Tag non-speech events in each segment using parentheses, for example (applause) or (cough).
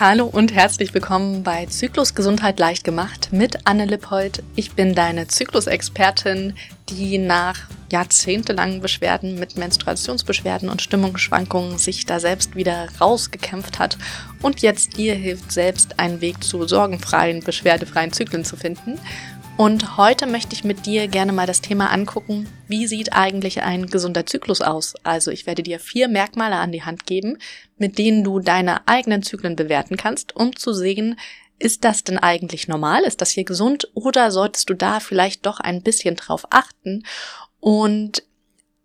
Hallo und herzlich willkommen bei Zyklus Gesundheit leicht gemacht mit Anne Lippold. Ich bin deine Zyklusexpertin, die nach jahrzehntelangen Beschwerden mit Menstruationsbeschwerden und Stimmungsschwankungen sich da selbst wieder rausgekämpft hat und jetzt dir hilft, selbst einen Weg zu sorgenfreien, beschwerdefreien Zyklen zu finden. Und heute möchte ich mit dir gerne mal das Thema angucken, wie sieht eigentlich ein gesunder Zyklus aus? Also ich werde dir vier Merkmale an die Hand geben, mit denen du deine eigenen Zyklen bewerten kannst, um zu sehen, ist das denn eigentlich normal? Ist das hier gesund? Oder solltest du da vielleicht doch ein bisschen drauf achten? Und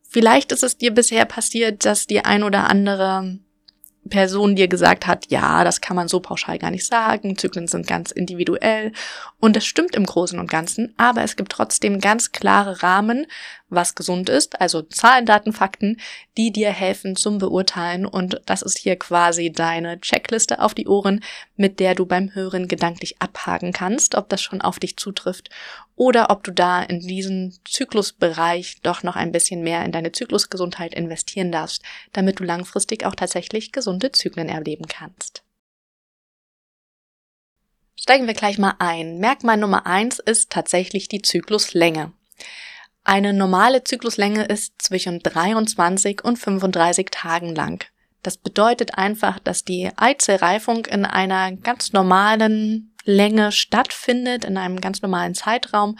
vielleicht ist es dir bisher passiert, dass die ein oder andere Person dir gesagt hat, ja, das kann man so pauschal gar nicht sagen, Zyklen sind ganz individuell und das stimmt im Großen und Ganzen, aber es gibt trotzdem ganz klare Rahmen, was gesund ist, also Zahlen, Daten, Fakten, die dir helfen zum Beurteilen und das ist hier quasi deine Checkliste auf die Ohren, mit der du beim Hören gedanklich abhaken kannst, ob das schon auf dich zutrifft oder ob du da in diesen Zyklusbereich doch noch ein bisschen mehr in deine Zyklusgesundheit investieren darfst, damit du langfristig auch tatsächlich gesunde Zyklen erleben kannst. Steigen wir gleich mal ein. Merkmal Nummer eins ist tatsächlich die Zykluslänge. Eine normale Zykluslänge ist zwischen 23 und 35 Tagen lang. Das bedeutet einfach, dass die Eizellreifung in einer ganz normalen Länge stattfindet, in einem ganz normalen Zeitraum.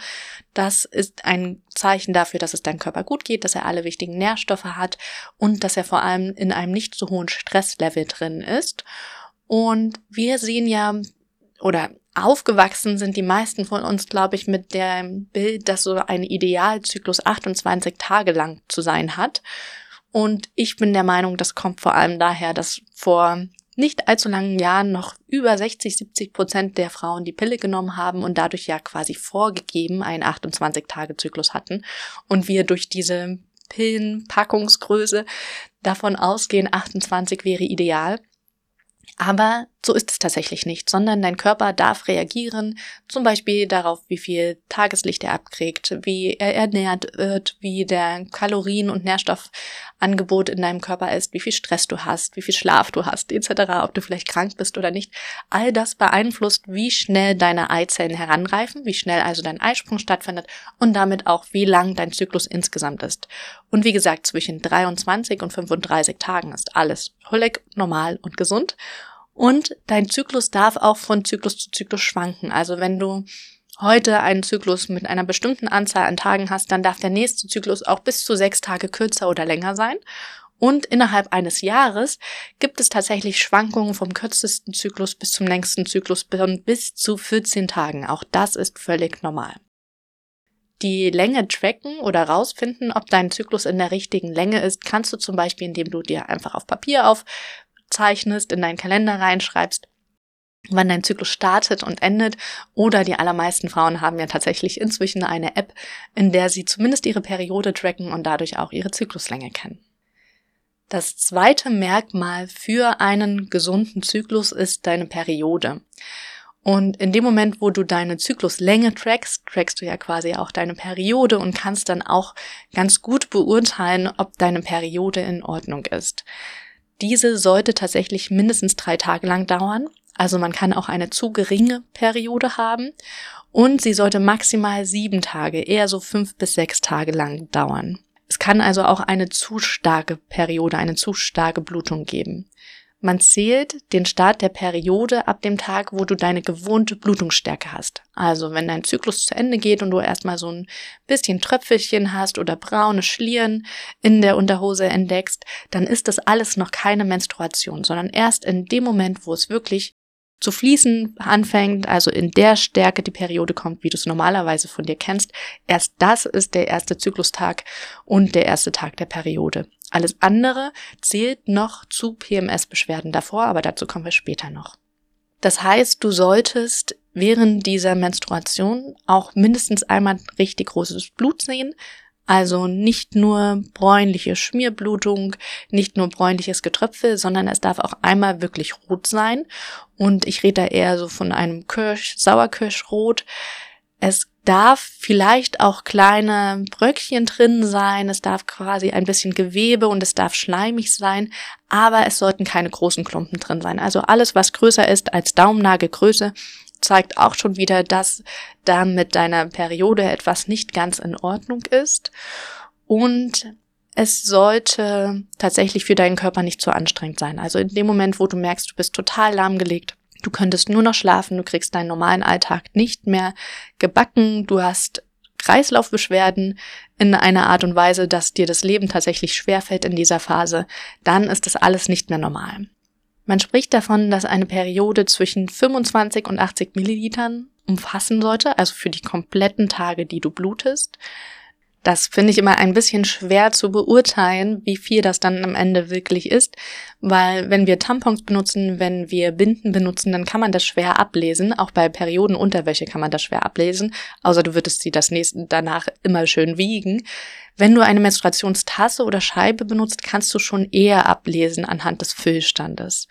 Das ist ein Zeichen dafür, dass es deinem Körper gut geht, dass er alle wichtigen Nährstoffe hat und dass er vor allem in einem nicht so hohen Stresslevel drin ist. Und wir sehen ja, oder aufgewachsen sind die meisten von uns, glaube ich, mit dem Bild, dass so ein Idealzyklus 28 Tage lang zu sein hat. Und ich bin der Meinung, das kommt vor allem daher, dass vor nicht allzu langen Jahren noch über 60, 70 Prozent der Frauen die Pille genommen haben und dadurch ja quasi vorgegeben einen 28-Tage-Zyklus hatten und wir durch diese Pillenpackungsgröße davon ausgehen, 28 wäre ideal. Aber so ist es tatsächlich nicht, sondern dein Körper darf reagieren, zum Beispiel darauf, wie viel Tageslicht er abkriegt, wie er ernährt wird, wie der Kalorien- und Nährstoffangebot in deinem Körper ist, wie viel Stress du hast, wie viel Schlaf du hast, etc., ob du vielleicht krank bist oder nicht. All das beeinflusst, wie schnell deine Eizellen heranreifen, wie schnell also dein Eisprung stattfindet und damit auch, wie lang dein Zyklus insgesamt ist. Und wie gesagt, zwischen 23 und 35 Tagen ist alles völlig normal und gesund. Und dein Zyklus darf auch von Zyklus zu Zyklus schwanken. Also wenn du heute einen Zyklus mit einer bestimmten Anzahl an Tagen hast, dann darf der nächste Zyklus auch bis zu sechs Tage kürzer oder länger sein. Und innerhalb eines Jahres gibt es tatsächlich Schwankungen vom kürzesten Zyklus bis zum längsten Zyklus bis zu 14 Tagen. Auch das ist völlig normal. Die Länge tracken oder rausfinden, ob dein Zyklus in der richtigen Länge ist, kannst du zum Beispiel, indem du dir einfach auf Papier auf zeichnest, in deinen Kalender reinschreibst, wann dein Zyklus startet und endet. Oder die allermeisten Frauen haben ja tatsächlich inzwischen eine App, in der sie zumindest ihre Periode tracken und dadurch auch ihre Zykluslänge kennen. Das zweite Merkmal für einen gesunden Zyklus ist deine Periode. Und in dem Moment, wo du deine Zykluslänge trackst, trackst du ja quasi auch deine Periode und kannst dann auch ganz gut beurteilen, ob deine Periode in Ordnung ist. Diese sollte tatsächlich mindestens drei Tage lang dauern. Also man kann auch eine zu geringe Periode haben. Und sie sollte maximal sieben Tage, eher so fünf bis sechs Tage lang dauern. Es kann also auch eine zu starke Periode, eine zu starke Blutung geben. Man zählt den Start der Periode ab dem Tag, wo du deine gewohnte Blutungsstärke hast. Also wenn dein Zyklus zu Ende geht und du erstmal so ein bisschen Tröpfelchen hast oder braune Schlieren in der Unterhose entdeckst, dann ist das alles noch keine Menstruation, sondern erst in dem Moment, wo es wirklich zu fließen anfängt, also in der Stärke die Periode kommt, wie du es normalerweise von dir kennst, erst das ist der erste Zyklustag und der erste Tag der Periode. Alles andere zählt noch zu PMS-Beschwerden davor, aber dazu kommen wir später noch. Das heißt, du solltest während dieser Menstruation auch mindestens einmal richtig großes Blut sehen, also nicht nur bräunliche Schmierblutung, nicht nur bräunliches Getröpfel, sondern es darf auch einmal wirklich rot sein. Und ich rede da eher so von einem Kirsch, Sauerkirschrot. Es darf vielleicht auch kleine Bröckchen drin sein, es darf quasi ein bisschen Gewebe und es darf schleimig sein, aber es sollten keine großen Klumpen drin sein. Also alles, was größer ist als Daumennagelgröße, zeigt auch schon wieder, dass da mit deiner Periode etwas nicht ganz in Ordnung ist. Und es sollte tatsächlich für deinen Körper nicht zu anstrengend sein. Also in dem Moment, wo du merkst, du bist total lahmgelegt, du könntest nur noch schlafen, du kriegst deinen normalen Alltag nicht mehr gebacken, du hast Kreislaufbeschwerden in einer Art und Weise, dass dir das Leben tatsächlich schwerfällt in dieser Phase, dann ist das alles nicht mehr normal. Man spricht davon, dass eine Periode zwischen 25 und 80 Millilitern umfassen sollte, also für die kompletten Tage, die du blutest. Das finde ich immer ein bisschen schwer zu beurteilen, wie viel das dann am Ende wirklich ist, weil wenn wir Tampons benutzen, wenn wir Binden benutzen, dann kann man das schwer ablesen. Auch bei Periodenunterwäsche kann man das schwer ablesen, außer du würdest sie das nächste danach immer schön wiegen. Wenn du eine Menstruationstasse oder Scheibe benutzt, kannst du schon eher ablesen anhand des Füllstandes.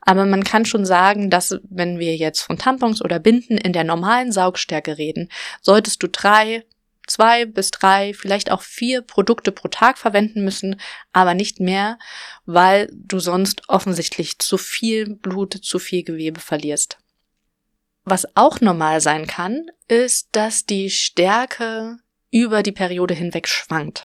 Aber man kann schon sagen, dass wenn wir jetzt von Tampons oder Binden in der normalen Saugstärke reden, solltest du drei zwei bis drei, vielleicht auch vier Produkte pro Tag verwenden müssen, aber nicht mehr, weil du sonst offensichtlich zu viel Blut, zu viel Gewebe verlierst. Was auch normal sein kann, ist, dass die Stärke über die Periode hinweg schwankt.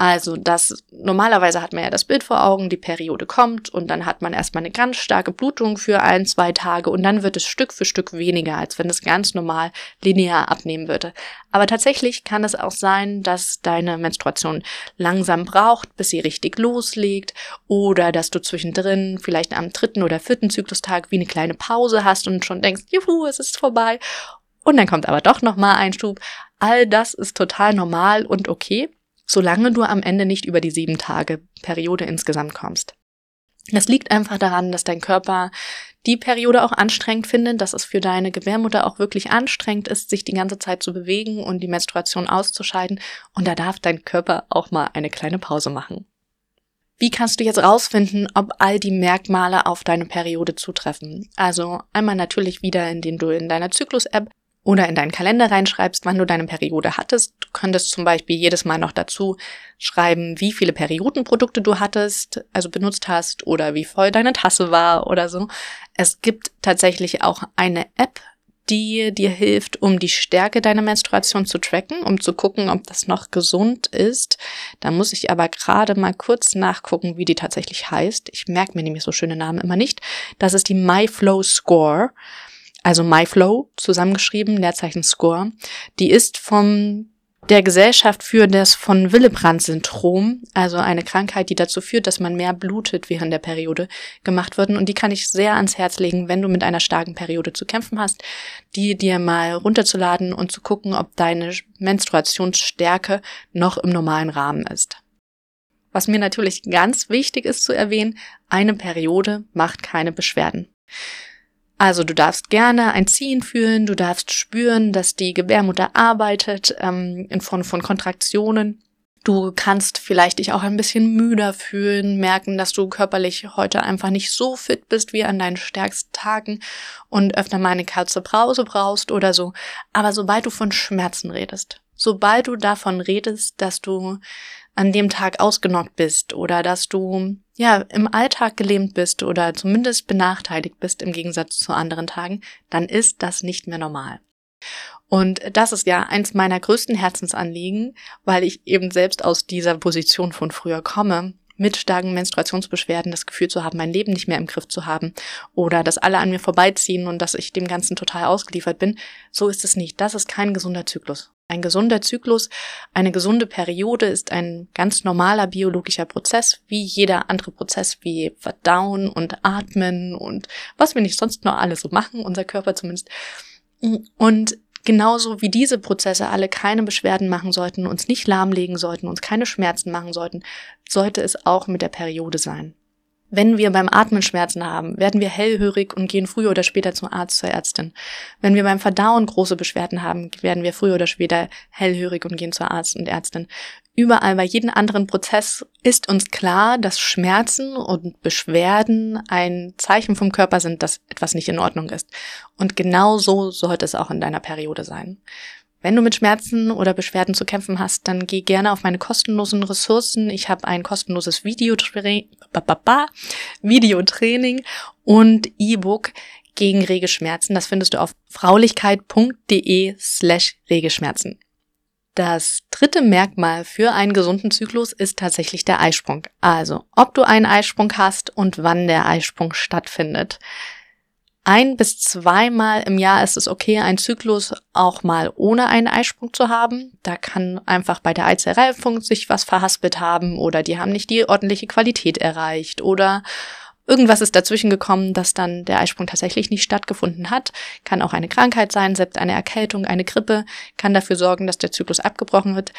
Also das normalerweise hat man ja das Bild vor Augen, die Periode kommt und dann hat man erstmal eine ganz starke Blutung für ein, zwei Tage und dann wird es Stück für Stück weniger, als wenn es ganz normal linear abnehmen würde. Aber tatsächlich kann es auch sein, dass deine Menstruation langsam braucht, bis sie richtig loslegt oder dass du zwischendrin vielleicht am dritten oder vierten Zyklustag wie eine kleine Pause hast und schon denkst, juhu, es ist vorbei. Und dann kommt aber doch nochmal ein Schub. All das ist total normal und okay solange du am Ende nicht über die sieben Tage Periode insgesamt kommst. Das liegt einfach daran, dass dein Körper die Periode auch anstrengend findet, dass es für deine Gebärmutter auch wirklich anstrengend ist, sich die ganze Zeit zu bewegen und die Menstruation auszuscheiden. Und da darf dein Körper auch mal eine kleine Pause machen. Wie kannst du jetzt rausfinden, ob all die Merkmale auf deine Periode zutreffen? Also einmal natürlich wieder, indem du in deiner Zyklus-App oder in deinen Kalender reinschreibst, wann du deine Periode hattest. Du könntest zum Beispiel jedes Mal noch dazu schreiben, wie viele Periodenprodukte du hattest, also benutzt hast oder wie voll deine Tasse war oder so. Es gibt tatsächlich auch eine App, die dir hilft, um die Stärke deiner Menstruation zu tracken, um zu gucken, ob das noch gesund ist. Da muss ich aber gerade mal kurz nachgucken, wie die tatsächlich heißt. Ich merke mir nämlich so schöne Namen immer nicht. Das ist die MyFlow Score also MyFlow zusammengeschrieben, Leerzeichen Score, die ist vom der Gesellschaft für das von Willebrand-Syndrom, also eine Krankheit, die dazu führt, dass man mehr blutet während der Periode, gemacht worden. Und die kann ich sehr ans Herz legen, wenn du mit einer starken Periode zu kämpfen hast, die dir mal runterzuladen und zu gucken, ob deine Menstruationsstärke noch im normalen Rahmen ist. Was mir natürlich ganz wichtig ist zu erwähnen, eine Periode macht keine Beschwerden. Also du darfst gerne ein Ziehen fühlen, du darfst spüren, dass die Gebärmutter arbeitet ähm, in Form von Kontraktionen. Du kannst vielleicht dich auch ein bisschen müder fühlen, merken, dass du körperlich heute einfach nicht so fit bist wie an deinen stärksten Tagen und öfter mal eine kurze Pause brauchst oder so. Aber sobald du von Schmerzen redest, sobald du davon redest, dass du an dem Tag ausgenockt bist oder dass du ja im Alltag gelähmt bist oder zumindest benachteiligt bist im Gegensatz zu anderen Tagen, dann ist das nicht mehr normal. Und das ist ja eins meiner größten Herzensanliegen, weil ich eben selbst aus dieser Position von früher komme, mit starken Menstruationsbeschwerden das Gefühl zu haben, mein Leben nicht mehr im Griff zu haben oder dass alle an mir vorbeiziehen und dass ich dem Ganzen total ausgeliefert bin. So ist es nicht. Das ist kein gesunder Zyklus. Ein gesunder Zyklus, eine gesunde Periode ist ein ganz normaler biologischer Prozess, wie jeder andere Prozess, wie Verdauen und Atmen und was wir nicht sonst noch alles so machen, unser Körper zumindest. Und genauso wie diese Prozesse alle keine Beschwerden machen sollten, uns nicht lahmlegen sollten, uns keine Schmerzen machen sollten, sollte es auch mit der Periode sein. Wenn wir beim Atmen Schmerzen haben, werden wir hellhörig und gehen früher oder später zum Arzt, zur Ärztin. Wenn wir beim Verdauen große Beschwerden haben, werden wir früher oder später hellhörig und gehen zur Arzt und Ärztin. Überall bei jedem anderen Prozess ist uns klar, dass Schmerzen und Beschwerden ein Zeichen vom Körper sind, dass etwas nicht in Ordnung ist. Und genau so sollte es auch in deiner Periode sein. Wenn du mit Schmerzen oder Beschwerden zu kämpfen hast, dann geh gerne auf meine kostenlosen Ressourcen. Ich habe ein kostenloses Videotraining und E-Book gegen Regelschmerzen. Das findest du auf fraulichkeit.de slash Regelschmerzen. Das dritte Merkmal für einen gesunden Zyklus ist tatsächlich der Eisprung. Also, ob du einen Eisprung hast und wann der Eisprung stattfindet. Ein bis zweimal im Jahr ist es okay, einen Zyklus auch mal ohne einen Eisprung zu haben. Da kann einfach bei der Eizellreifung sich was verhaspelt haben oder die haben nicht die ordentliche Qualität erreicht oder irgendwas ist dazwischen gekommen, dass dann der Eisprung tatsächlich nicht stattgefunden hat. Kann auch eine Krankheit sein, selbst eine Erkältung, eine Grippe kann dafür sorgen, dass der Zyklus abgebrochen wird.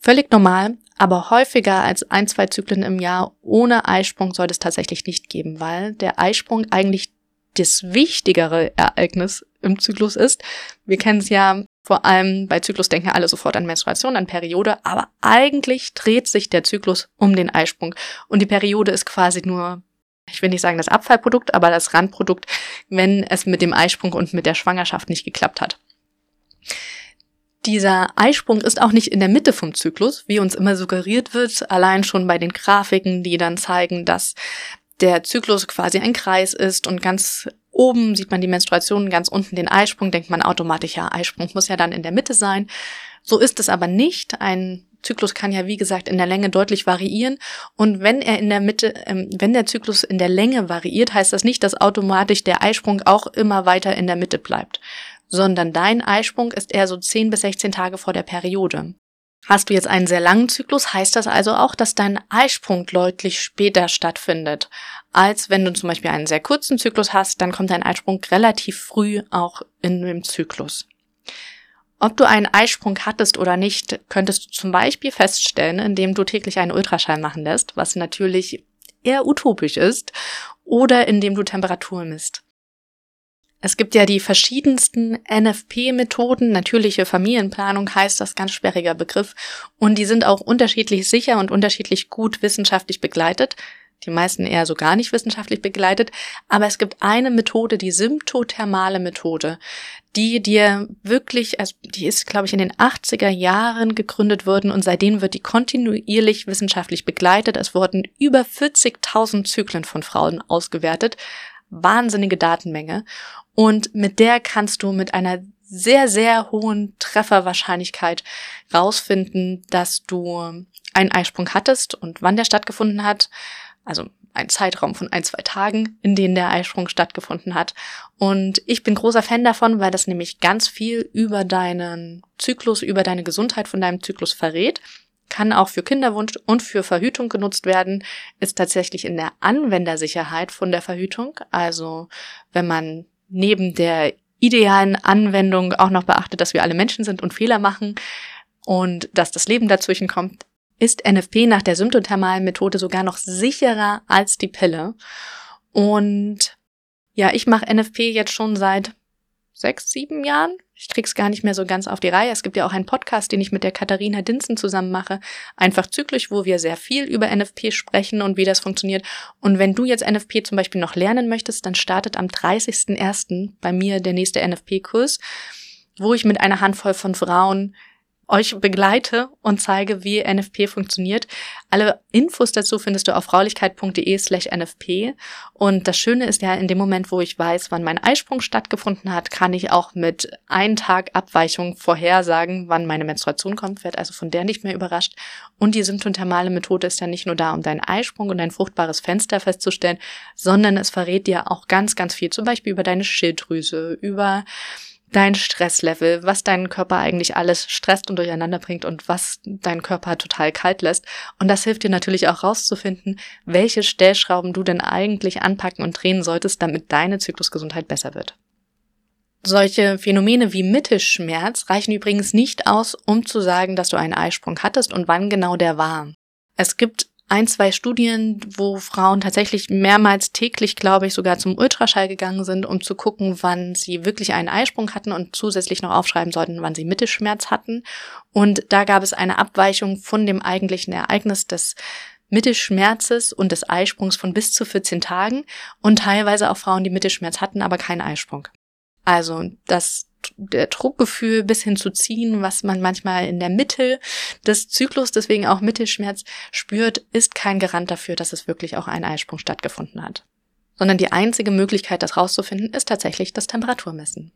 Völlig normal, aber häufiger als ein, zwei Zyklen im Jahr ohne Eisprung sollte es tatsächlich nicht geben, weil der Eisprung eigentlich das wichtigere Ereignis im Zyklus ist. Wir kennen es ja vor allem bei Zyklus denken alle sofort an Menstruation, an Periode, aber eigentlich dreht sich der Zyklus um den Eisprung und die Periode ist quasi nur ich will nicht sagen das Abfallprodukt, aber das Randprodukt, wenn es mit dem Eisprung und mit der Schwangerschaft nicht geklappt hat. Dieser Eisprung ist auch nicht in der Mitte vom Zyklus, wie uns immer suggeriert wird, allein schon bei den Grafiken, die dann zeigen, dass der Zyklus quasi ein Kreis ist und ganz oben sieht man die Menstruation, ganz unten den Eisprung, denkt man automatisch, ja, Eisprung muss ja dann in der Mitte sein. So ist es aber nicht. Ein Zyklus kann ja, wie gesagt, in der Länge deutlich variieren. Und wenn er in der Mitte, ähm, wenn der Zyklus in der Länge variiert, heißt das nicht, dass automatisch der Eisprung auch immer weiter in der Mitte bleibt, sondern dein Eisprung ist eher so 10 bis 16 Tage vor der Periode. Hast du jetzt einen sehr langen Zyklus, heißt das also auch, dass dein Eisprung deutlich später stattfindet, als wenn du zum Beispiel einen sehr kurzen Zyklus hast, dann kommt dein Eisprung relativ früh auch in dem Zyklus. Ob du einen Eisprung hattest oder nicht, könntest du zum Beispiel feststellen, indem du täglich einen Ultraschall machen lässt, was natürlich eher utopisch ist, oder indem du Temperatur misst. Es gibt ja die verschiedensten NFP-Methoden. Natürliche Familienplanung heißt das ganz sperriger Begriff. Und die sind auch unterschiedlich sicher und unterschiedlich gut wissenschaftlich begleitet. Die meisten eher so gar nicht wissenschaftlich begleitet. Aber es gibt eine Methode, die symptothermale Methode, die dir wirklich, also die ist, glaube ich, in den 80er Jahren gegründet worden und seitdem wird die kontinuierlich wissenschaftlich begleitet. Es wurden über 40.000 Zyklen von Frauen ausgewertet wahnsinnige Datenmenge und mit der kannst du mit einer sehr, sehr hohen Trefferwahrscheinlichkeit rausfinden, dass du einen Eisprung hattest und wann der stattgefunden hat. Also ein Zeitraum von ein, zwei Tagen, in denen der Eisprung stattgefunden hat. Und ich bin großer Fan davon, weil das nämlich ganz viel über deinen Zyklus, über deine Gesundheit von deinem Zyklus verrät kann auch für Kinderwunsch und für Verhütung genutzt werden, ist tatsächlich in der Anwendersicherheit von der Verhütung. Also wenn man neben der idealen Anwendung auch noch beachtet, dass wir alle Menschen sind und Fehler machen und dass das Leben dazwischen kommt, ist NFP nach der symptothermalen Methode sogar noch sicherer als die Pille. Und ja, ich mache NFP jetzt schon seit sechs, sieben Jahren. Ich krieg's gar nicht mehr so ganz auf die Reihe. Es gibt ja auch einen Podcast, den ich mit der Katharina Dinzen zusammen mache. Einfach zyklisch, wo wir sehr viel über NFP sprechen und wie das funktioniert. Und wenn du jetzt NFP zum Beispiel noch lernen möchtest, dann startet am 30.01. bei mir der nächste NFP-Kurs, wo ich mit einer Handvoll von Frauen euch begleite und zeige, wie NFP funktioniert. Alle Infos dazu findest du auf fraulichkeit.de slash NFP. Und das Schöne ist ja, in dem Moment, wo ich weiß, wann mein Eisprung stattgefunden hat, kann ich auch mit einem Tag Abweichung vorhersagen, wann meine Menstruation kommt, werde also von der nicht mehr überrascht. Und die symptothermale Methode ist ja nicht nur da, um deinen Eisprung und dein fruchtbares Fenster festzustellen, sondern es verrät dir auch ganz, ganz viel, zum Beispiel über deine Schilddrüse, über dein Stresslevel, was deinen Körper eigentlich alles stresst und durcheinander bringt und was deinen Körper total kalt lässt. Und das hilft dir natürlich auch rauszufinden, welche Stellschrauben du denn eigentlich anpacken und drehen solltest, damit deine Zyklusgesundheit besser wird. Solche Phänomene wie Mittelschmerz reichen übrigens nicht aus, um zu sagen, dass du einen Eisprung hattest und wann genau der war. Es gibt ein, zwei Studien, wo Frauen tatsächlich mehrmals täglich, glaube ich, sogar zum Ultraschall gegangen sind, um zu gucken, wann sie wirklich einen Eisprung hatten und zusätzlich noch aufschreiben sollten, wann sie Mittelschmerz hatten. Und da gab es eine Abweichung von dem eigentlichen Ereignis des Mittelschmerzes und des Eisprungs von bis zu 14 Tagen und teilweise auch Frauen, die Mittelschmerz hatten, aber keinen Eisprung. Also das der Druckgefühl bis hin zu ziehen, was man manchmal in der Mitte des Zyklus, deswegen auch Mittelschmerz spürt, ist kein Garant dafür, dass es wirklich auch ein Eisprung stattgefunden hat. Sondern die einzige Möglichkeit, das rauszufinden, ist tatsächlich das Temperaturmessen.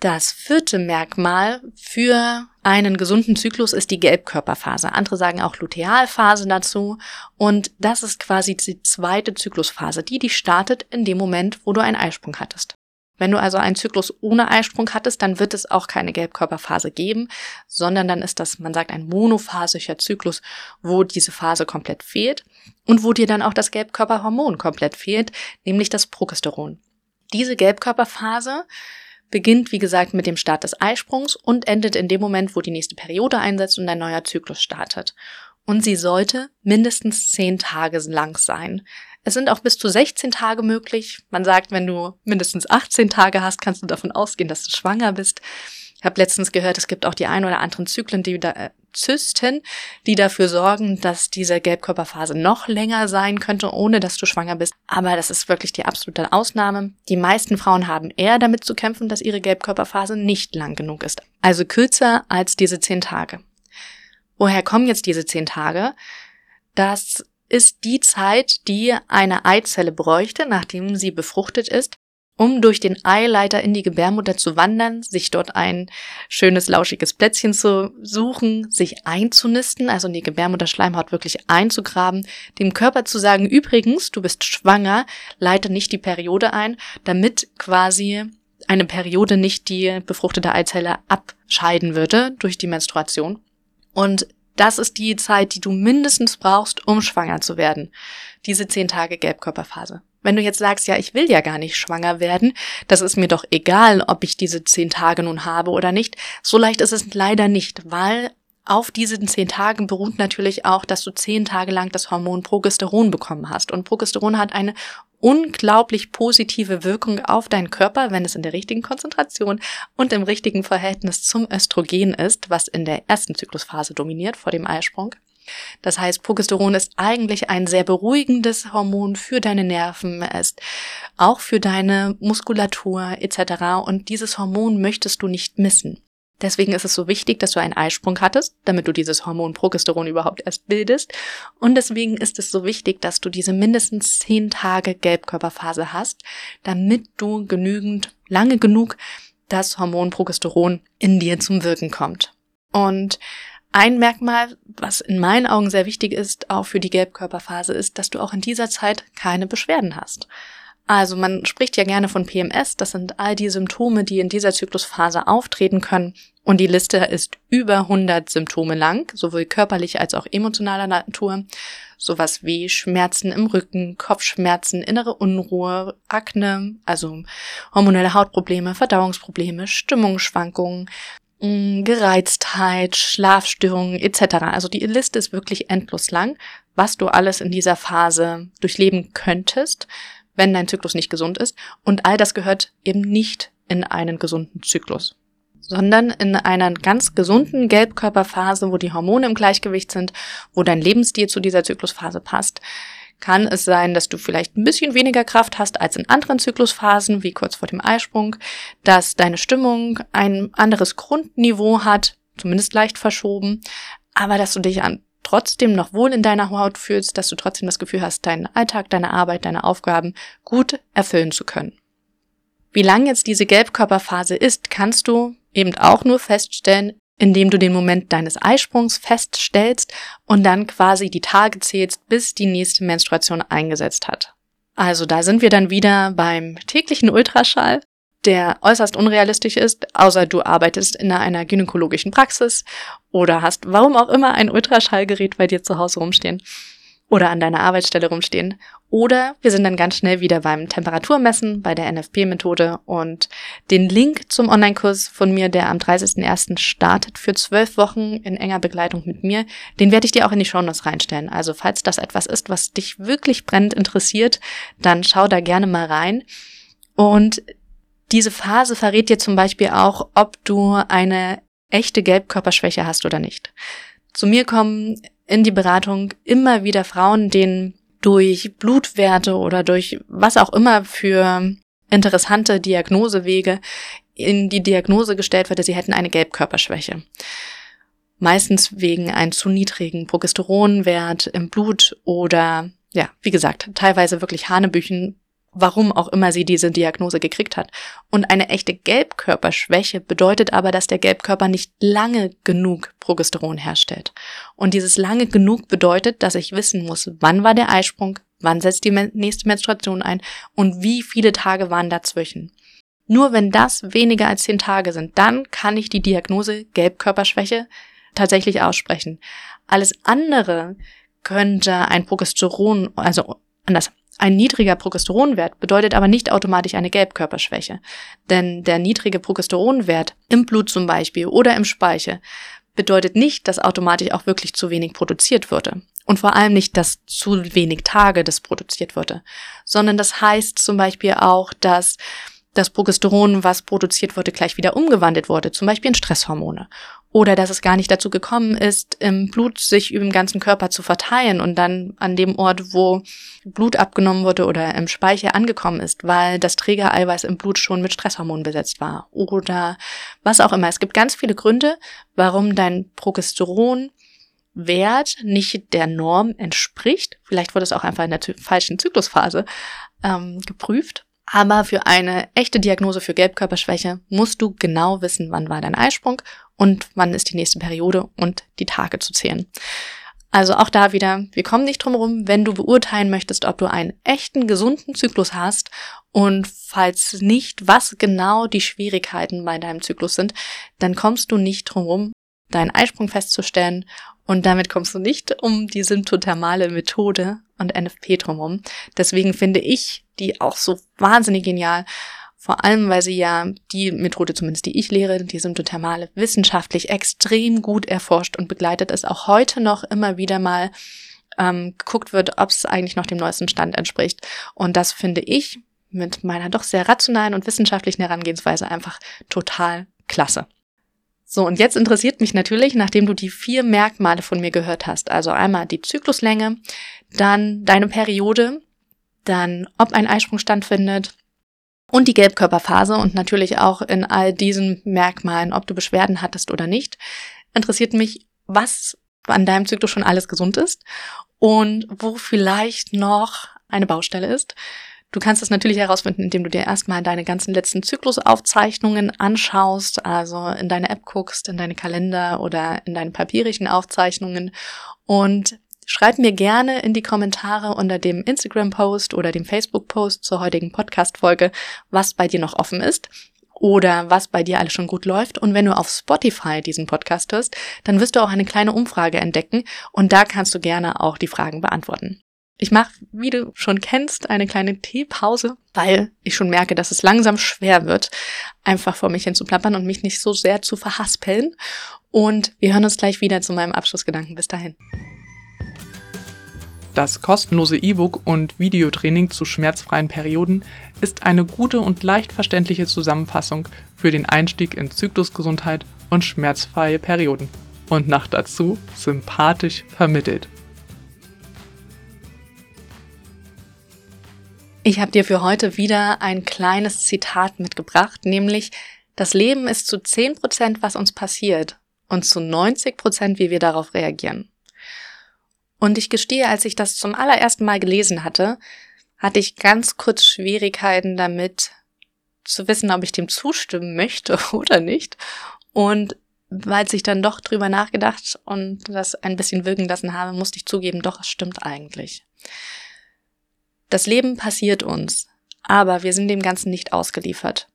Das vierte Merkmal für einen gesunden Zyklus ist die Gelbkörperphase. Andere sagen auch Lutealphase dazu. Und das ist quasi die zweite Zyklusphase, die die startet in dem Moment, wo du einen Eisprung hattest. Wenn du also einen Zyklus ohne Eisprung hattest, dann wird es auch keine Gelbkörperphase geben, sondern dann ist das, man sagt, ein monophasischer Zyklus, wo diese Phase komplett fehlt und wo dir dann auch das Gelbkörperhormon komplett fehlt, nämlich das Progesteron. Diese Gelbkörperphase beginnt, wie gesagt, mit dem Start des Eisprungs und endet in dem Moment, wo die nächste Periode einsetzt und ein neuer Zyklus startet. Und sie sollte mindestens zehn Tage lang sein. Es sind auch bis zu 16 Tage möglich. Man sagt, wenn du mindestens 18 Tage hast, kannst du davon ausgehen, dass du schwanger bist. Ich habe letztens gehört, es gibt auch die ein oder anderen Zyklen, die da, äh, Zysten, die dafür sorgen, dass diese Gelbkörperphase noch länger sein könnte, ohne dass du schwanger bist. Aber das ist wirklich die absolute Ausnahme. Die meisten Frauen haben eher damit zu kämpfen, dass ihre Gelbkörperphase nicht lang genug ist. Also kürzer als diese zehn Tage. Woher kommen jetzt diese zehn Tage? Das ist die Zeit, die eine Eizelle bräuchte, nachdem sie befruchtet ist, um durch den Eileiter in die Gebärmutter zu wandern, sich dort ein schönes, lauschiges Plätzchen zu suchen, sich einzunisten, also in die Gebärmutterschleimhaut wirklich einzugraben, dem Körper zu sagen, übrigens, du bist schwanger, leite nicht die Periode ein, damit quasi eine Periode nicht die befruchtete Eizelle abscheiden würde durch die Menstruation. Und das ist die Zeit, die du mindestens brauchst, um schwanger zu werden. Diese zehn Tage Gelbkörperphase. Wenn du jetzt sagst, ja, ich will ja gar nicht schwanger werden, das ist mir doch egal, ob ich diese zehn Tage nun habe oder nicht, so leicht ist es leider nicht, weil auf diesen zehn Tagen beruht natürlich auch, dass du zehn Tage lang das Hormon Progesteron bekommen hast. Und Progesteron hat eine unglaublich positive Wirkung auf deinen Körper, wenn es in der richtigen Konzentration und im richtigen Verhältnis zum Östrogen ist, was in der ersten Zyklusphase dominiert vor dem Eisprung. Das heißt, Progesteron ist eigentlich ein sehr beruhigendes Hormon für deine Nerven, ist auch für deine Muskulatur etc. Und dieses Hormon möchtest du nicht missen. Deswegen ist es so wichtig, dass du einen Eisprung hattest, damit du dieses Hormon Progesteron überhaupt erst bildest. Und deswegen ist es so wichtig, dass du diese mindestens zehn Tage Gelbkörperphase hast, damit du genügend, lange genug das Hormon Progesteron in dir zum Wirken kommt. Und ein Merkmal, was in meinen Augen sehr wichtig ist, auch für die Gelbkörperphase, ist, dass du auch in dieser Zeit keine Beschwerden hast. Also man spricht ja gerne von PMS, das sind all die Symptome, die in dieser Zyklusphase auftreten können. Und die Liste ist über 100 Symptome lang, sowohl körperlich als auch emotionaler Natur. Sowas wie Schmerzen im Rücken, Kopfschmerzen, innere Unruhe, Akne, also hormonelle Hautprobleme, Verdauungsprobleme, Stimmungsschwankungen, Gereiztheit, Schlafstörungen etc. Also die Liste ist wirklich endlos lang, was du alles in dieser Phase durchleben könntest, wenn dein Zyklus nicht gesund ist. Und all das gehört eben nicht in einen gesunden Zyklus, sondern in einer ganz gesunden Gelbkörperphase, wo die Hormone im Gleichgewicht sind, wo dein Lebensstil zu dieser Zyklusphase passt, kann es sein, dass du vielleicht ein bisschen weniger Kraft hast als in anderen Zyklusphasen, wie kurz vor dem Eisprung, dass deine Stimmung ein anderes Grundniveau hat, zumindest leicht verschoben, aber dass du dich an trotzdem noch wohl in deiner Haut fühlst, dass du trotzdem das Gefühl hast, deinen Alltag, deine Arbeit, deine Aufgaben gut erfüllen zu können. Wie lang jetzt diese Gelbkörperphase ist, kannst du eben auch nur feststellen, indem du den Moment deines Eisprungs feststellst und dann quasi die Tage zählst, bis die nächste Menstruation eingesetzt hat. Also da sind wir dann wieder beim täglichen Ultraschall, der äußerst unrealistisch ist, außer du arbeitest in einer gynäkologischen Praxis oder hast warum auch immer ein Ultraschallgerät bei dir zu Hause rumstehen oder an deiner Arbeitsstelle rumstehen. Oder wir sind dann ganz schnell wieder beim Temperaturmessen, bei der NFP-Methode und den Link zum Online-Kurs von mir, der am 30.01. startet für zwölf Wochen in enger Begleitung mit mir, den werde ich dir auch in die Shownotes reinstellen. Also falls das etwas ist, was dich wirklich brennend interessiert, dann schau da gerne mal rein. Und diese Phase verrät dir zum Beispiel auch, ob du eine echte Gelbkörperschwäche hast oder nicht. Zu mir kommen in die Beratung immer wieder Frauen, denen durch Blutwerte oder durch was auch immer für interessante Diagnosewege in die Diagnose gestellt wurde, sie hätten eine Gelbkörperschwäche. Meistens wegen einem zu niedrigen Progesteronwert im Blut oder, ja, wie gesagt, teilweise wirklich Hanebüchen, warum auch immer sie diese Diagnose gekriegt hat. Und eine echte Gelbkörperschwäche bedeutet aber, dass der Gelbkörper nicht lange genug Progesteron herstellt. Und dieses lange genug bedeutet, dass ich wissen muss, wann war der Eisprung, wann setzt die nächste Menstruation ein und wie viele Tage waren dazwischen. Nur wenn das weniger als zehn Tage sind, dann kann ich die Diagnose Gelbkörperschwäche tatsächlich aussprechen. Alles andere könnte ein Progesteron, also anders, ein niedriger Progesteronwert bedeutet aber nicht automatisch eine Gelbkörperschwäche. Denn der niedrige Progesteronwert im Blut zum Beispiel oder im Speichel bedeutet nicht, dass automatisch auch wirklich zu wenig produziert würde. Und vor allem nicht, dass zu wenig Tage das produziert würde. Sondern das heißt zum Beispiel auch, dass das Progesteron, was produziert wurde, gleich wieder umgewandelt wurde, zum Beispiel in Stresshormone. Oder dass es gar nicht dazu gekommen ist, im Blut sich über den ganzen Körper zu verteilen und dann an dem Ort, wo Blut abgenommen wurde oder im Speicher angekommen ist, weil das Trägereiweiß im Blut schon mit Stresshormonen besetzt war. Oder was auch immer. Es gibt ganz viele Gründe, warum dein Progesteronwert nicht der Norm entspricht. Vielleicht wurde es auch einfach in der falschen Zyklusphase ähm, geprüft. Aber für eine echte Diagnose für Gelbkörperschwäche musst du genau wissen, wann war dein Eisprung und wann ist die nächste Periode und die Tage zu zählen. Also auch da wieder, wir kommen nicht drum herum, wenn du beurteilen möchtest, ob du einen echten, gesunden Zyklus hast und falls nicht, was genau die Schwierigkeiten bei deinem Zyklus sind, dann kommst du nicht drum herum, deinen Eisprung festzustellen und damit kommst du nicht um die symptothermale Methode und NFP drumherum. Deswegen finde ich die auch so wahnsinnig genial. Vor allem, weil sie ja die Methode, zumindest die ich lehre, die symptothermale, wissenschaftlich extrem gut erforscht und begleitet ist. Auch heute noch immer wieder mal ähm, geguckt wird, ob es eigentlich noch dem neuesten Stand entspricht. Und das finde ich mit meiner doch sehr rationalen und wissenschaftlichen Herangehensweise einfach total klasse. So, und jetzt interessiert mich natürlich, nachdem du die vier Merkmale von mir gehört hast, also einmal die Zykluslänge, dann deine Periode, dann ob ein Eisprung stattfindet und die Gelbkörperphase und natürlich auch in all diesen Merkmalen, ob du Beschwerden hattest oder nicht, interessiert mich, was an deinem Zyklus schon alles gesund ist und wo vielleicht noch eine Baustelle ist. Du kannst das natürlich herausfinden, indem du dir erstmal deine ganzen letzten Zyklusaufzeichnungen anschaust, also in deine App guckst, in deine Kalender oder in deine papierischen Aufzeichnungen und schreib mir gerne in die Kommentare unter dem Instagram-Post oder dem Facebook-Post zur heutigen Podcast-Folge, was bei dir noch offen ist oder was bei dir alles schon gut läuft. Und wenn du auf Spotify diesen Podcast hörst, dann wirst du auch eine kleine Umfrage entdecken und da kannst du gerne auch die Fragen beantworten. Ich mache, wie du schon kennst, eine kleine Teepause, weil ich schon merke, dass es langsam schwer wird, einfach vor mich hin zu plappern und mich nicht so sehr zu verhaspeln. Und wir hören uns gleich wieder zu meinem Abschlussgedanken. Bis dahin. Das kostenlose E-Book und Videotraining zu schmerzfreien Perioden ist eine gute und leicht verständliche Zusammenfassung für den Einstieg in Zyklusgesundheit und schmerzfreie Perioden. Und nach dazu sympathisch vermittelt. Ich habe dir für heute wieder ein kleines Zitat mitgebracht, nämlich das Leben ist zu 10 Prozent, was uns passiert und zu 90 Prozent, wie wir darauf reagieren. Und ich gestehe, als ich das zum allerersten Mal gelesen hatte, hatte ich ganz kurz Schwierigkeiten damit zu wissen, ob ich dem zustimmen möchte (laughs) oder nicht. Und weil ich dann doch drüber nachgedacht und das ein bisschen wirken lassen habe, musste ich zugeben, doch, es stimmt eigentlich. Das Leben passiert uns, aber wir sind dem Ganzen nicht ausgeliefert.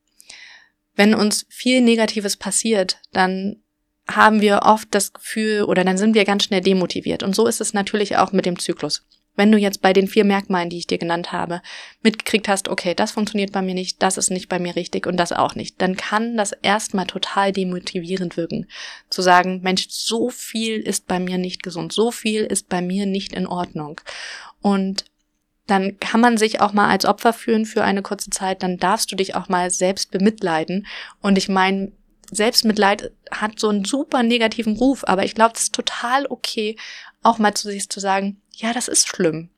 Wenn uns viel Negatives passiert, dann haben wir oft das Gefühl oder dann sind wir ganz schnell demotiviert. Und so ist es natürlich auch mit dem Zyklus. Wenn du jetzt bei den vier Merkmalen, die ich dir genannt habe, mitgekriegt hast, okay, das funktioniert bei mir nicht, das ist nicht bei mir richtig und das auch nicht, dann kann das erstmal total demotivierend wirken. Zu sagen, Mensch, so viel ist bei mir nicht gesund, so viel ist bei mir nicht in Ordnung. Und dann kann man sich auch mal als Opfer fühlen für eine kurze Zeit, dann darfst du dich auch mal selbst bemitleiden. Und ich meine, Selbstmitleid hat so einen super negativen Ruf, aber ich glaube, es ist total okay, auch mal zu sich zu sagen, ja, das ist schlimm.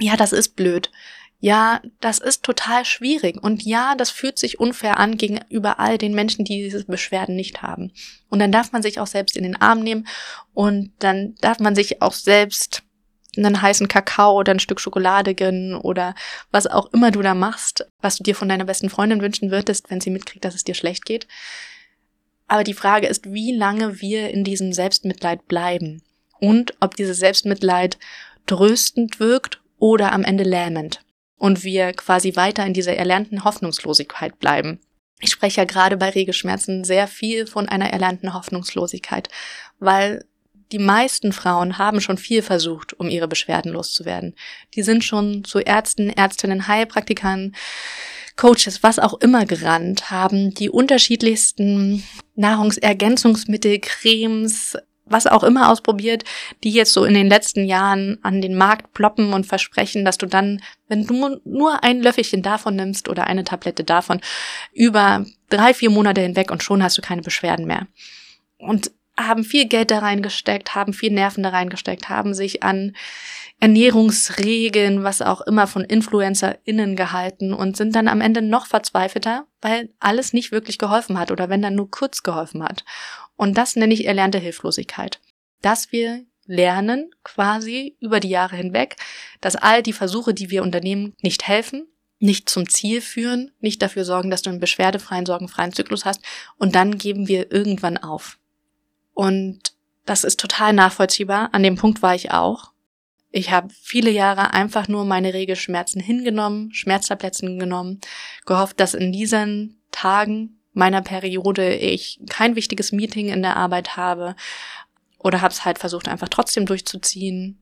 Ja, das ist blöd. Ja, das ist total schwierig und ja, das fühlt sich unfair an gegenüber all den Menschen, die diese Beschwerden nicht haben. Und dann darf man sich auch selbst in den Arm nehmen und dann darf man sich auch selbst einen heißen Kakao oder ein Stück Schokolade gönnen oder was auch immer du da machst, was du dir von deiner besten Freundin wünschen würdest, wenn sie mitkriegt, dass es dir schlecht geht. Aber die Frage ist, wie lange wir in diesem Selbstmitleid bleiben und ob dieses Selbstmitleid tröstend wirkt oder am Ende lähmend und wir quasi weiter in dieser erlernten Hoffnungslosigkeit bleiben. Ich spreche ja gerade bei Regelschmerzen sehr viel von einer erlernten Hoffnungslosigkeit, weil die meisten Frauen haben schon viel versucht, um ihre Beschwerden loszuwerden. Die sind schon zu Ärzten, Ärztinnen, Heilpraktikern, Coaches, was auch immer gerannt, haben die unterschiedlichsten Nahrungsergänzungsmittel, Cremes, was auch immer ausprobiert, die jetzt so in den letzten Jahren an den Markt ploppen und versprechen, dass du dann, wenn du nur ein Löffelchen davon nimmst oder eine Tablette davon, über drei, vier Monate hinweg und schon hast du keine Beschwerden mehr. Und haben viel Geld da reingesteckt, haben viel Nerven da reingesteckt, haben sich an Ernährungsregeln, was auch immer von InfluencerInnen gehalten und sind dann am Ende noch verzweifelter, weil alles nicht wirklich geholfen hat oder wenn dann nur kurz geholfen hat. Und das nenne ich erlernte Hilflosigkeit. Dass wir lernen, quasi über die Jahre hinweg, dass all die Versuche, die wir unternehmen, nicht helfen, nicht zum Ziel führen, nicht dafür sorgen, dass du einen beschwerdefreien, sorgenfreien Zyklus hast und dann geben wir irgendwann auf. Und das ist total nachvollziehbar. An dem Punkt war ich auch. Ich habe viele Jahre einfach nur meine Regelschmerzen hingenommen, Schmerztabletten genommen, gehofft, dass in diesen Tagen meiner Periode ich kein wichtiges Meeting in der Arbeit habe oder habe es halt versucht einfach trotzdem durchzuziehen.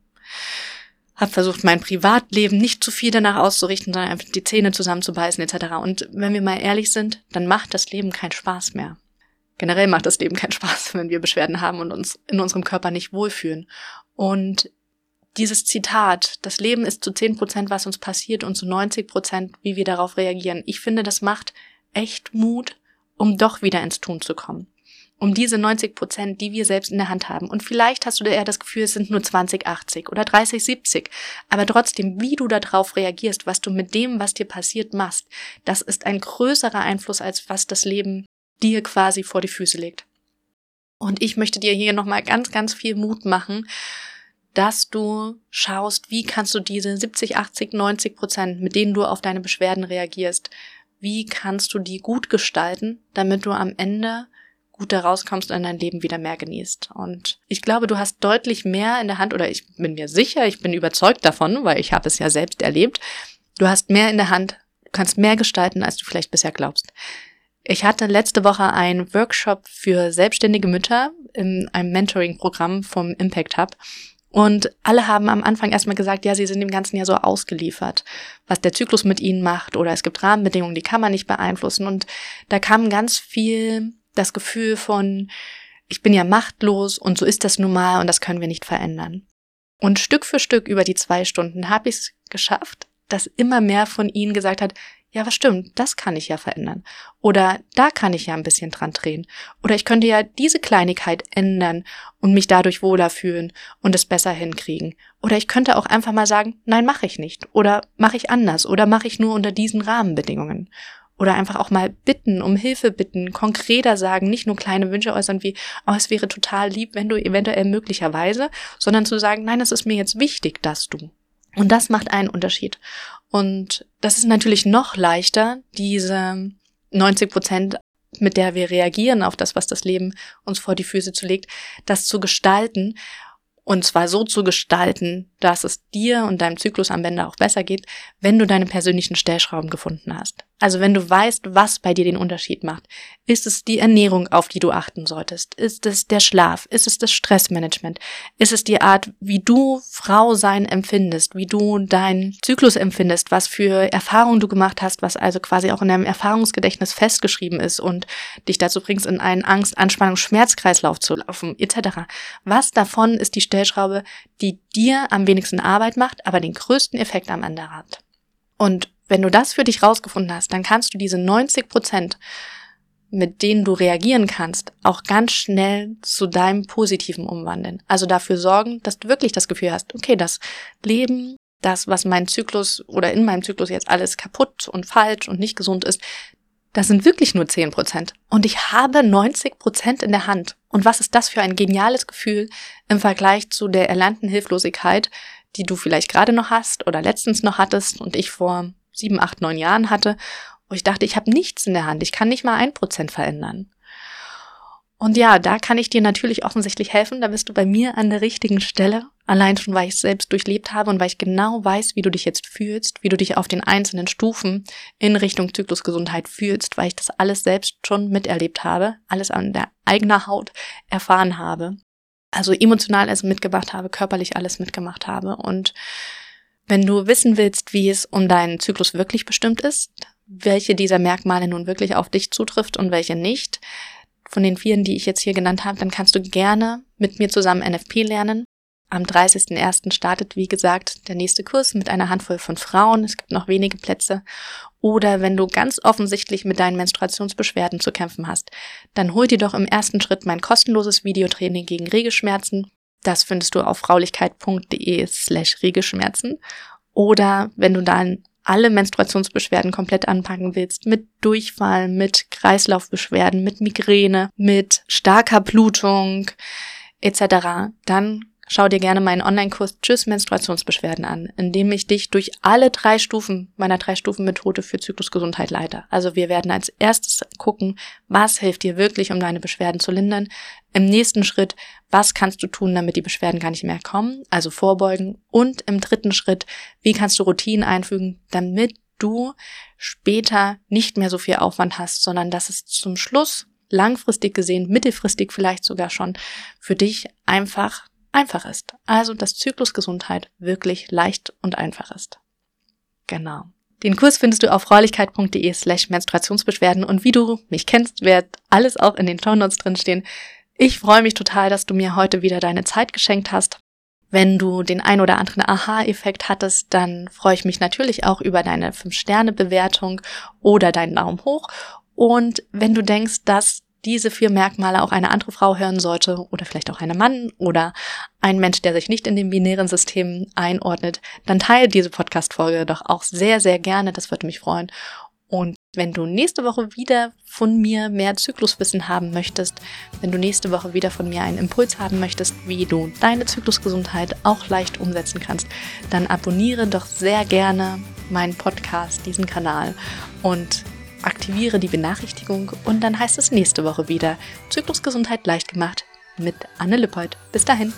Habe versucht, mein Privatleben nicht zu viel danach auszurichten, sondern einfach die Zähne zusammenzubeißen etc. Und wenn wir mal ehrlich sind, dann macht das Leben keinen Spaß mehr. Generell macht das Leben keinen Spaß, wenn wir Beschwerden haben und uns in unserem Körper nicht wohlfühlen. Und dieses Zitat, das Leben ist zu 10 Prozent, was uns passiert und zu 90 Prozent, wie wir darauf reagieren. Ich finde, das macht echt Mut, um doch wieder ins Tun zu kommen. Um diese 90 Prozent, die wir selbst in der Hand haben. Und vielleicht hast du eher das Gefühl, es sind nur 20, 80 oder 30, 70. Aber trotzdem, wie du darauf reagierst, was du mit dem, was dir passiert, machst, das ist ein größerer Einfluss, als was das Leben dir quasi vor die Füße legt. Und ich möchte dir hier nochmal ganz, ganz viel Mut machen, dass du schaust, wie kannst du diese 70, 80, 90 Prozent, mit denen du auf deine Beschwerden reagierst, wie kannst du die gut gestalten, damit du am Ende gut herauskommst und dein Leben wieder mehr genießt. Und ich glaube, du hast deutlich mehr in der Hand, oder ich bin mir sicher, ich bin überzeugt davon, weil ich habe es ja selbst erlebt, du hast mehr in der Hand, du kannst mehr gestalten, als du vielleicht bisher glaubst. Ich hatte letzte Woche einen Workshop für selbstständige Mütter in einem Mentoring-Programm vom Impact Hub. Und alle haben am Anfang erstmal gesagt, ja, sie sind dem ganzen Jahr so ausgeliefert, was der Zyklus mit ihnen macht oder es gibt Rahmenbedingungen, die kann man nicht beeinflussen. Und da kam ganz viel das Gefühl von, ich bin ja machtlos und so ist das nun mal und das können wir nicht verändern. Und Stück für Stück über die zwei Stunden habe ich es geschafft, dass immer mehr von ihnen gesagt hat, ja, was stimmt, das kann ich ja verändern. Oder da kann ich ja ein bisschen dran drehen. Oder ich könnte ja diese Kleinigkeit ändern und mich dadurch wohler fühlen und es besser hinkriegen. Oder ich könnte auch einfach mal sagen, nein, mache ich nicht. Oder mache ich anders. Oder mache ich nur unter diesen Rahmenbedingungen. Oder einfach auch mal bitten, um Hilfe bitten, konkreter sagen, nicht nur kleine Wünsche äußern wie, oh, es wäre total lieb, wenn du eventuell möglicherweise, sondern zu sagen, nein, es ist mir jetzt wichtig, dass du. Und das macht einen Unterschied. Und das ist natürlich noch leichter, diese 90 Prozent, mit der wir reagieren auf das, was das Leben uns vor die Füße zu legt, das zu gestalten. Und zwar so zu gestalten, dass es dir und deinem Zyklus am Ende auch besser geht, wenn du deine persönlichen Stellschrauben gefunden hast. Also wenn du weißt, was bei dir den Unterschied macht. Ist es die Ernährung, auf die du achten solltest? Ist es der Schlaf? Ist es das Stressmanagement? Ist es die Art, wie du Frau sein empfindest? Wie du deinen Zyklus empfindest? Was für Erfahrungen du gemacht hast? Was also quasi auch in deinem Erfahrungsgedächtnis festgeschrieben ist und dich dazu bringst, in einen Angst, Anspannung, Schmerzkreislauf zu laufen, etc. Was davon ist die Stellschraube, die dir am wenigsten Arbeit macht, aber den größten Effekt am Ende hat? Und wenn du das für dich rausgefunden hast, dann kannst du diese 90 Prozent, mit denen du reagieren kannst, auch ganz schnell zu deinem Positiven umwandeln. Also dafür sorgen, dass du wirklich das Gefühl hast, okay, das Leben das, was mein Zyklus oder in meinem Zyklus jetzt alles kaputt und falsch und nicht gesund ist, das sind wirklich nur 10 Prozent. Und ich habe 90 Prozent in der Hand. Und was ist das für ein geniales Gefühl im Vergleich zu der erlernten Hilflosigkeit, die du vielleicht gerade noch hast oder letztens noch hattest und ich vor sieben, acht, neun Jahren hatte, wo ich dachte, ich habe nichts in der Hand, ich kann nicht mal ein Prozent verändern. Und ja, da kann ich dir natürlich offensichtlich helfen. Da bist du bei mir an der richtigen Stelle. Allein schon, weil ich es selbst durchlebt habe und weil ich genau weiß, wie du dich jetzt fühlst, wie du dich auf den einzelnen Stufen in Richtung Zyklusgesundheit fühlst, weil ich das alles selbst schon miterlebt habe, alles an der eigener Haut erfahren habe. Also emotional alles mitgemacht habe, körperlich alles mitgemacht habe. Und wenn du wissen willst, wie es um deinen Zyklus wirklich bestimmt ist, welche dieser Merkmale nun wirklich auf dich zutrifft und welche nicht, von den vielen, die ich jetzt hier genannt habe, dann kannst du gerne mit mir zusammen NFP lernen. Am 30.01. startet, wie gesagt, der nächste Kurs mit einer Handvoll von Frauen. Es gibt noch wenige Plätze. Oder wenn du ganz offensichtlich mit deinen Menstruationsbeschwerden zu kämpfen hast, dann hol dir doch im ersten Schritt mein kostenloses Videotraining gegen Regelschmerzen. Das findest du auf fraulichkeit.de slash Regelschmerzen. Oder wenn du dann alle Menstruationsbeschwerden komplett anpacken willst, mit Durchfall, mit Kreislaufbeschwerden, mit Migräne, mit starker Blutung etc., dann schau dir gerne meinen Online-Kurs Tschüss Menstruationsbeschwerden an, in dem ich dich durch alle drei Stufen meiner Drei-Stufen-Methode für Zyklusgesundheit leite. Also wir werden als erstes gucken, was hilft dir wirklich, um deine Beschwerden zu lindern. Im nächsten Schritt, was kannst du tun, damit die Beschwerden gar nicht mehr kommen, also vorbeugen. Und im dritten Schritt, wie kannst du Routinen einfügen, damit du später nicht mehr so viel Aufwand hast, sondern dass es zum Schluss langfristig gesehen, mittelfristig vielleicht sogar schon für dich einfach einfach ist. Also, dass Zyklusgesundheit wirklich leicht und einfach ist. Genau. Den Kurs findest du auf freulichkeit.de slash Menstruationsbeschwerden und wie du mich kennst, wird alles auch in den Shownotes drinstehen. Ich freue mich total, dass du mir heute wieder deine Zeit geschenkt hast. Wenn du den ein oder anderen Aha-Effekt hattest, dann freue ich mich natürlich auch über deine 5-Sterne-Bewertung oder deinen Daumen hoch. Und wenn du denkst, dass diese vier Merkmale auch eine andere Frau hören sollte oder vielleicht auch ein Mann oder ein Mensch, der sich nicht in dem binären System einordnet, dann teile diese Podcast-Folge doch auch sehr, sehr gerne. Das würde mich freuen. Und wenn du nächste Woche wieder von mir mehr Zykluswissen haben möchtest, wenn du nächste Woche wieder von mir einen Impuls haben möchtest, wie du deine Zyklusgesundheit auch leicht umsetzen kannst, dann abonniere doch sehr gerne meinen Podcast, diesen Kanal und aktiviere die Benachrichtigung und dann heißt es nächste Woche wieder Zyklusgesundheit leicht gemacht mit Anne Lippold. Bis dahin.